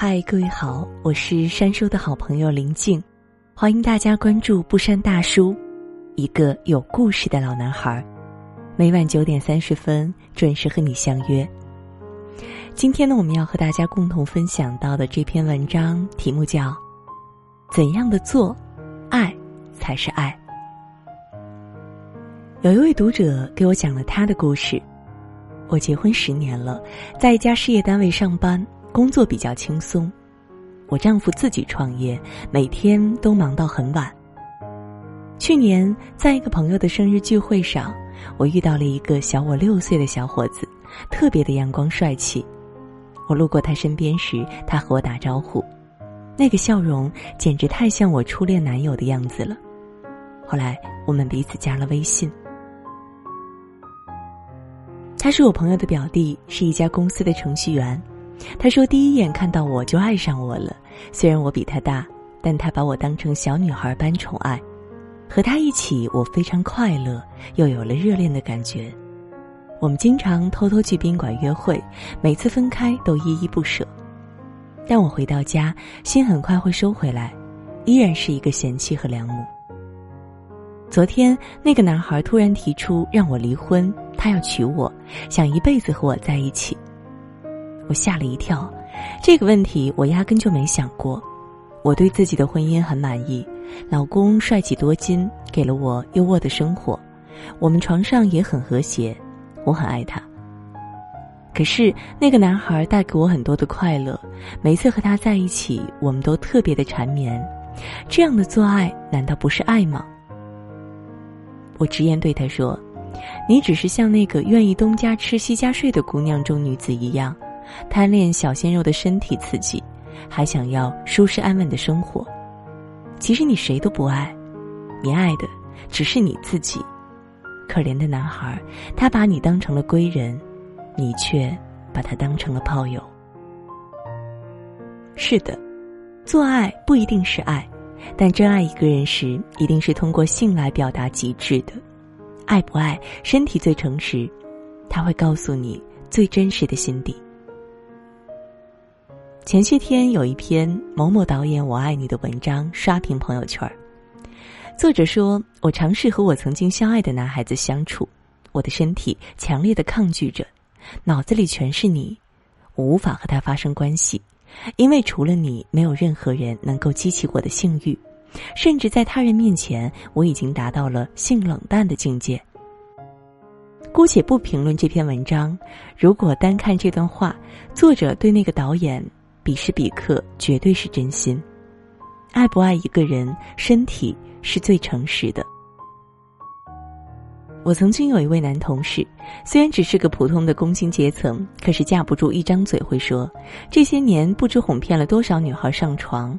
嗨，各位好，我是山叔的好朋友林静，欢迎大家关注不山大叔，一个有故事的老男孩。每晚九点三十分准时和你相约。今天呢，我们要和大家共同分享到的这篇文章题目叫《怎样的做，爱才是爱》。有一位读者给我讲了他的故事。我结婚十年了，在一家事业单位上班。工作比较轻松，我丈夫自己创业，每天都忙到很晚。去年在一个朋友的生日聚会上，我遇到了一个小我六岁的小伙子，特别的阳光帅气。我路过他身边时，他和我打招呼，那个笑容简直太像我初恋男友的样子了。后来我们彼此加了微信。他是我朋友的表弟，是一家公司的程序员。他说：“第一眼看到我就爱上我了。虽然我比他大，但他把我当成小女孩般宠爱。和他一起，我非常快乐，又有了热恋的感觉。我们经常偷偷去宾馆约会，每次分开都依依不舍。但我回到家，心很快会收回来，依然是一个贤妻和良母。昨天，那个男孩突然提出让我离婚，他要娶我，想一辈子和我在一起。”我吓了一跳，这个问题我压根就没想过。我对自己的婚姻很满意，老公帅气多金，给了我优渥的生活，我们床上也很和谐，我很爱他。可是那个男孩带给我很多的快乐，每次和他在一起，我们都特别的缠绵。这样的做爱难道不是爱吗？我直言对他说：“你只是像那个愿意东家吃西家睡的姑娘中女子一样。”贪恋小鲜肉的身体刺激，还想要舒适安稳的生活。其实你谁都不爱，你爱的只是你自己。可怜的男孩，他把你当成了归人，你却把他当成了炮友。是的，做爱不一定是爱，但真爱一个人时，一定是通过性来表达极致的。爱不爱，身体最诚实，他会告诉你最真实的心底。前些天有一篇某某导演“我爱你”的文章刷屏朋友圈儿。作者说：“我尝试和我曾经相爱的男孩子相处，我的身体强烈的抗拒着，脑子里全是你，我无法和他发生关系，因为除了你，没有任何人能够激起我的性欲，甚至在他人面前，我已经达到了性冷淡的境界。”姑且不评论这篇文章，如果单看这段话，作者对那个导演。彼时彼刻，绝对是真心。爱不爱一个人，身体是最诚实的。我曾经有一位男同事，虽然只是个普通的工薪阶层，可是架不住一张嘴会说，这些年不知哄骗了多少女孩上床，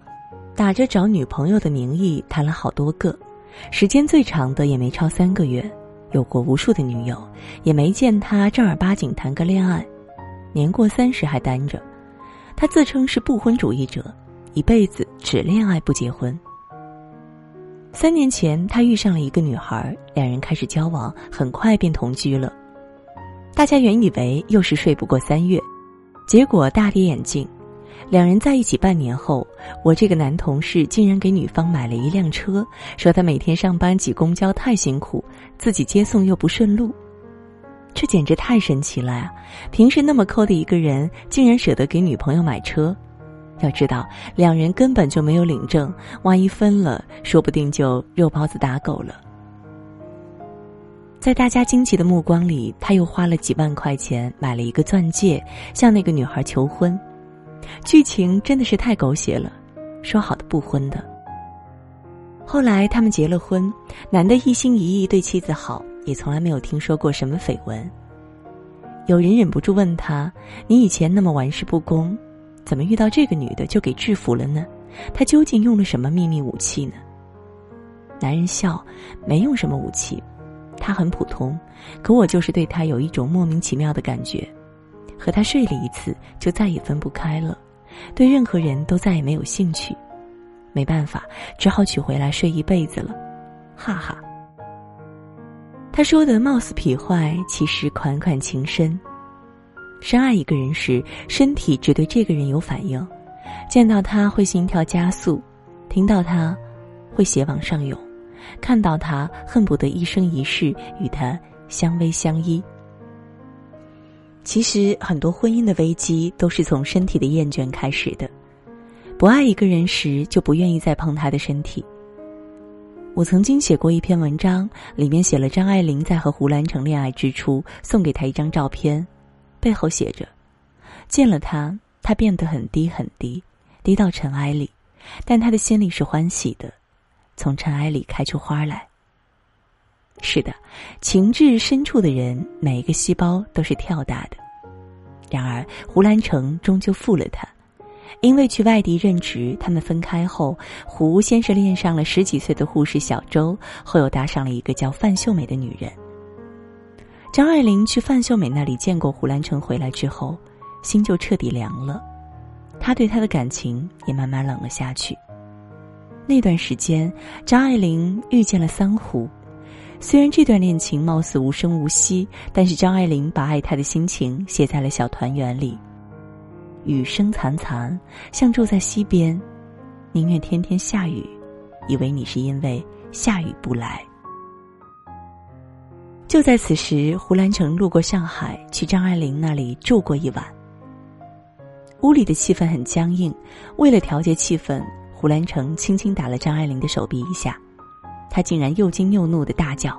打着找女朋友的名义谈了好多个，时间最长的也没超三个月，有过无数的女友，也没见他正儿八经谈个恋爱，年过三十还单着。他自称是不婚主义者，一辈子只恋爱不结婚。三年前，他遇上了一个女孩，两人开始交往，很快便同居了。大家原以为又是睡不过三月，结果大跌眼镜。两人在一起半年后，我这个男同事竟然给女方买了一辆车，说他每天上班挤公交太辛苦，自己接送又不顺路。这简直太神奇了呀！平时那么抠的一个人，竟然舍得给女朋友买车。要知道，两人根本就没有领证，万一分了，说不定就肉包子打狗了。在大家惊奇的目光里，他又花了几万块钱买了一个钻戒，向那个女孩求婚。剧情真的是太狗血了，说好的不婚的。后来他们结了婚，男的一心一意对妻子好。也从来没有听说过什么绯闻。有人忍不住问他：“你以前那么玩世不恭，怎么遇到这个女的就给制服了呢？她究竟用了什么秘密武器呢？”男人笑：“没用什么武器，她很普通，可我就是对她有一种莫名其妙的感觉。和她睡了一次，就再也分不开了，对任何人都再也没有兴趣。没办法，只好娶回来睡一辈子了。”哈哈。他说的貌似痞坏，其实款款情深。深爱一个人时，身体只对这个人有反应，见到他会心跳加速，听到他会血往上涌，看到他恨不得一生一世与他相偎相依。其实，很多婚姻的危机都是从身体的厌倦开始的。不爱一个人时，就不愿意再碰他的身体。我曾经写过一篇文章，里面写了张爱玲在和胡兰成恋爱之初送给他一张照片，背后写着：“见了他，他变得很低很低，低到尘埃里，但他的心里是欢喜的，从尘埃里开出花来。”是的，情至深处的人，每一个细胞都是跳大的。然而，胡兰成终究负了他。因为去外地任职，他们分开后，胡先是恋上了十几岁的护士小周，后又搭上了一个叫范秀美的女人。张爱玲去范秀美那里见过胡兰成，回来之后，心就彻底凉了，她对他的感情也慢慢冷了下去。那段时间，张爱玲遇见了三胡，虽然这段恋情貌似无声无息，但是张爱玲把爱他的心情写在了《小团圆》里。雨声潺潺，像住在溪边，宁愿天天下雨，以为你是因为下雨不来。就在此时，胡兰成路过上海，去张爱玲那里住过一晚。屋里的气氛很僵硬，为了调节气氛，胡兰成轻轻打了张爱玲的手臂一下，他竟然又惊又怒的大叫：“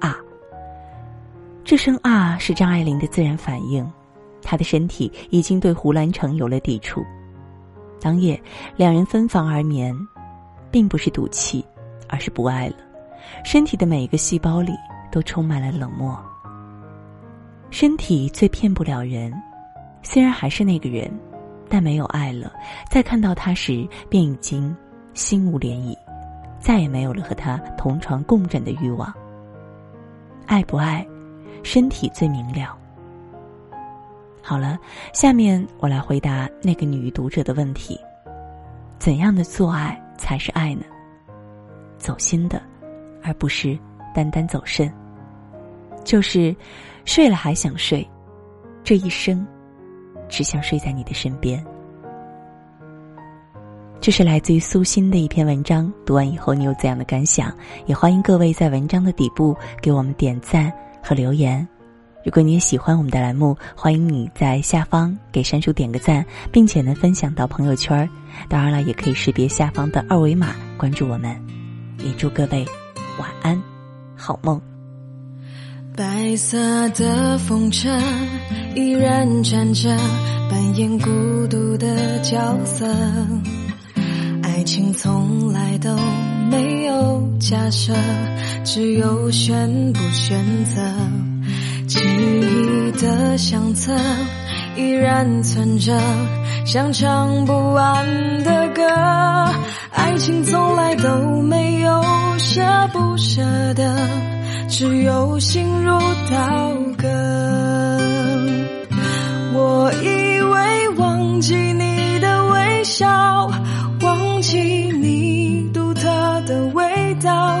啊！”这声“啊”是张爱玲的自然反应。他的身体已经对胡兰成有了抵触。当夜，两人分房而眠，并不是赌气，而是不爱了。身体的每一个细胞里都充满了冷漠。身体最骗不了人，虽然还是那个人，但没有爱了。再看到他时，便已经心无涟漪，再也没有了和他同床共枕的欲望。爱不爱，身体最明了。好了，下面我来回答那个女读者的问题：怎样的做爱才是爱呢？走心的，而不是单单走肾。就是睡了还想睡，这一生只想睡在你的身边。这是来自于苏欣的一篇文章，读完以后你有怎样的感想？也欢迎各位在文章的底部给我们点赞和留言。如果你也喜欢我们的栏目，欢迎你在下方给山叔点个赞，并且呢分享到朋友圈当然了，也可以识别下方的二维码关注我们。也祝各位晚安，好梦。白色的风车依然站着，扮演孤独的角色。爱情从来都没有假设，只有选不选择。的相册依然存着，像唱不完的歌。爱情从来都没有舍不舍得，只有心如刀割。我以为忘记你的微笑，忘记你独特的味道，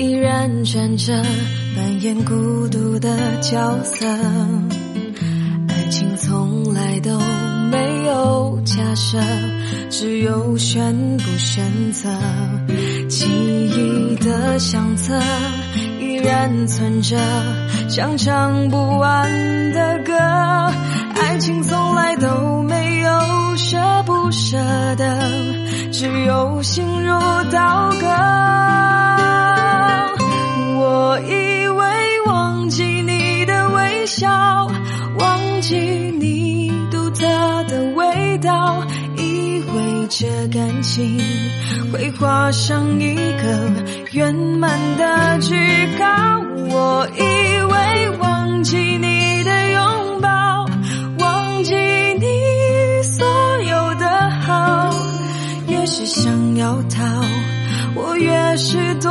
依然站着，扮演孤独的角色。爱情从来都没有假设，只有选不选择。记忆的相册依然存着，像唱不完的歌。爱情从来都没有舍不舍得，只有心如这感情会画上一个圆满的句号。我以为忘记你的拥抱，忘记你所有的好，越是想要逃，我越是躲